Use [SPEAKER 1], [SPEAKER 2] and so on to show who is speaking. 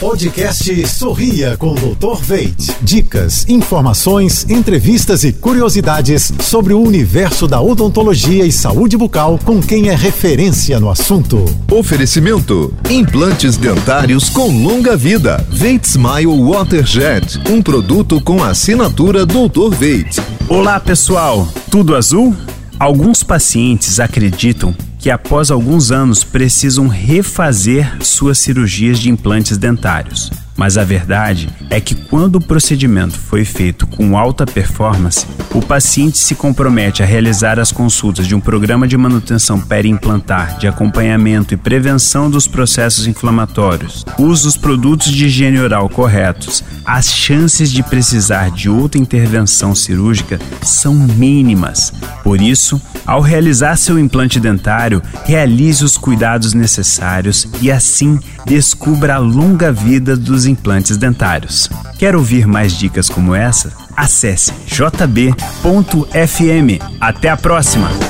[SPEAKER 1] Podcast Sorria com o Dr. Veit. Dicas, informações, entrevistas e curiosidades sobre o universo da odontologia e saúde bucal com quem é referência no assunto.
[SPEAKER 2] Oferecimento: implantes dentários com longa vida. Veit Smile Waterjet, um produto com assinatura Dr. Veit.
[SPEAKER 3] Olá, pessoal. Tudo azul? Alguns pacientes acreditam que após alguns anos precisam refazer suas cirurgias de implantes dentários. Mas a verdade é que quando o procedimento foi feito com alta performance, o paciente se compromete a realizar as consultas de um programa de manutenção periimplantar de acompanhamento e prevenção dos processos inflamatórios, uso dos produtos de higiene oral corretos, as chances de precisar de outra intervenção cirúrgica são mínimas. Por isso, ao realizar seu implante dentário, realize os cuidados necessários e assim descubra a longa vida dos implantes dentários. Quer ouvir mais dicas como essa? Acesse jb.fm. Até a próxima!